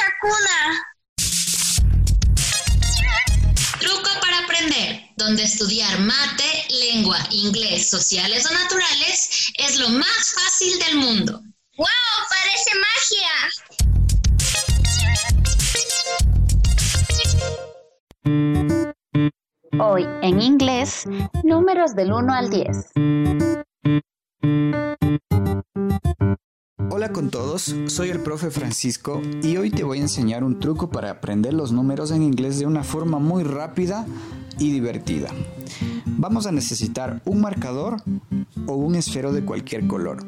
Chacuna. Truco para aprender, donde estudiar mate, lengua, inglés, sociales o naturales es lo más fácil del mundo. ¡Wow! Parece magia. Hoy en inglés, números del 1 al 10. Hola con todos, soy el profe Francisco y hoy te voy a enseñar un truco para aprender los números en inglés de una forma muy rápida y divertida. Vamos a necesitar un marcador o un esfero de cualquier color.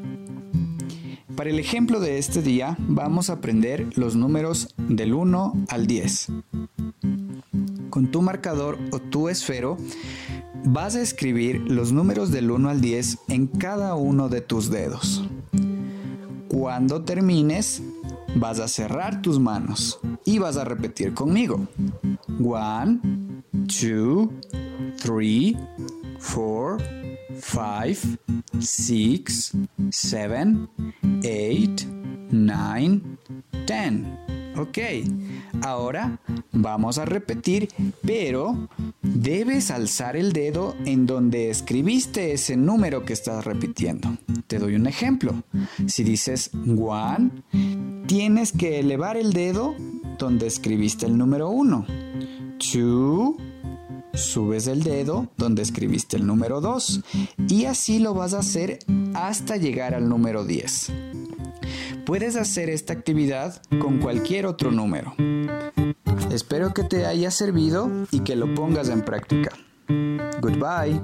Para el ejemplo de este día vamos a aprender los números del 1 al 10. Con tu marcador o tu esfero vas a escribir los números del 1 al 10 en cada uno de tus dedos. Cuando termines, vas a cerrar tus manos y vas a repetir conmigo. 1, 2, 3, 4, 5, 6, 7, 8, 9, 10. Ok, ahora vamos a repetir, pero debes alzar el dedo en donde escribiste ese número que estás repitiendo. Te doy un ejemplo. Si dices one, tienes que elevar el dedo donde escribiste el número 1. Two, subes el dedo donde escribiste el número 2. Y así lo vas a hacer hasta llegar al número 10. Puedes hacer esta actividad con cualquier otro número. Espero que te haya servido y que lo pongas en práctica. Goodbye.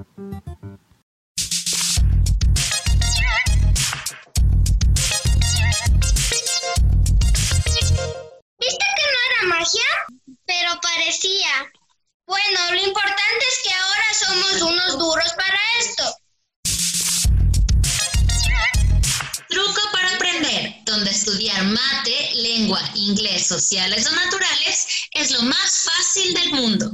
¿Viste que no era magia? Pero parecía. Bueno, lo importante estudiar mate, lengua, inglés, sociales o naturales es lo más fácil del mundo.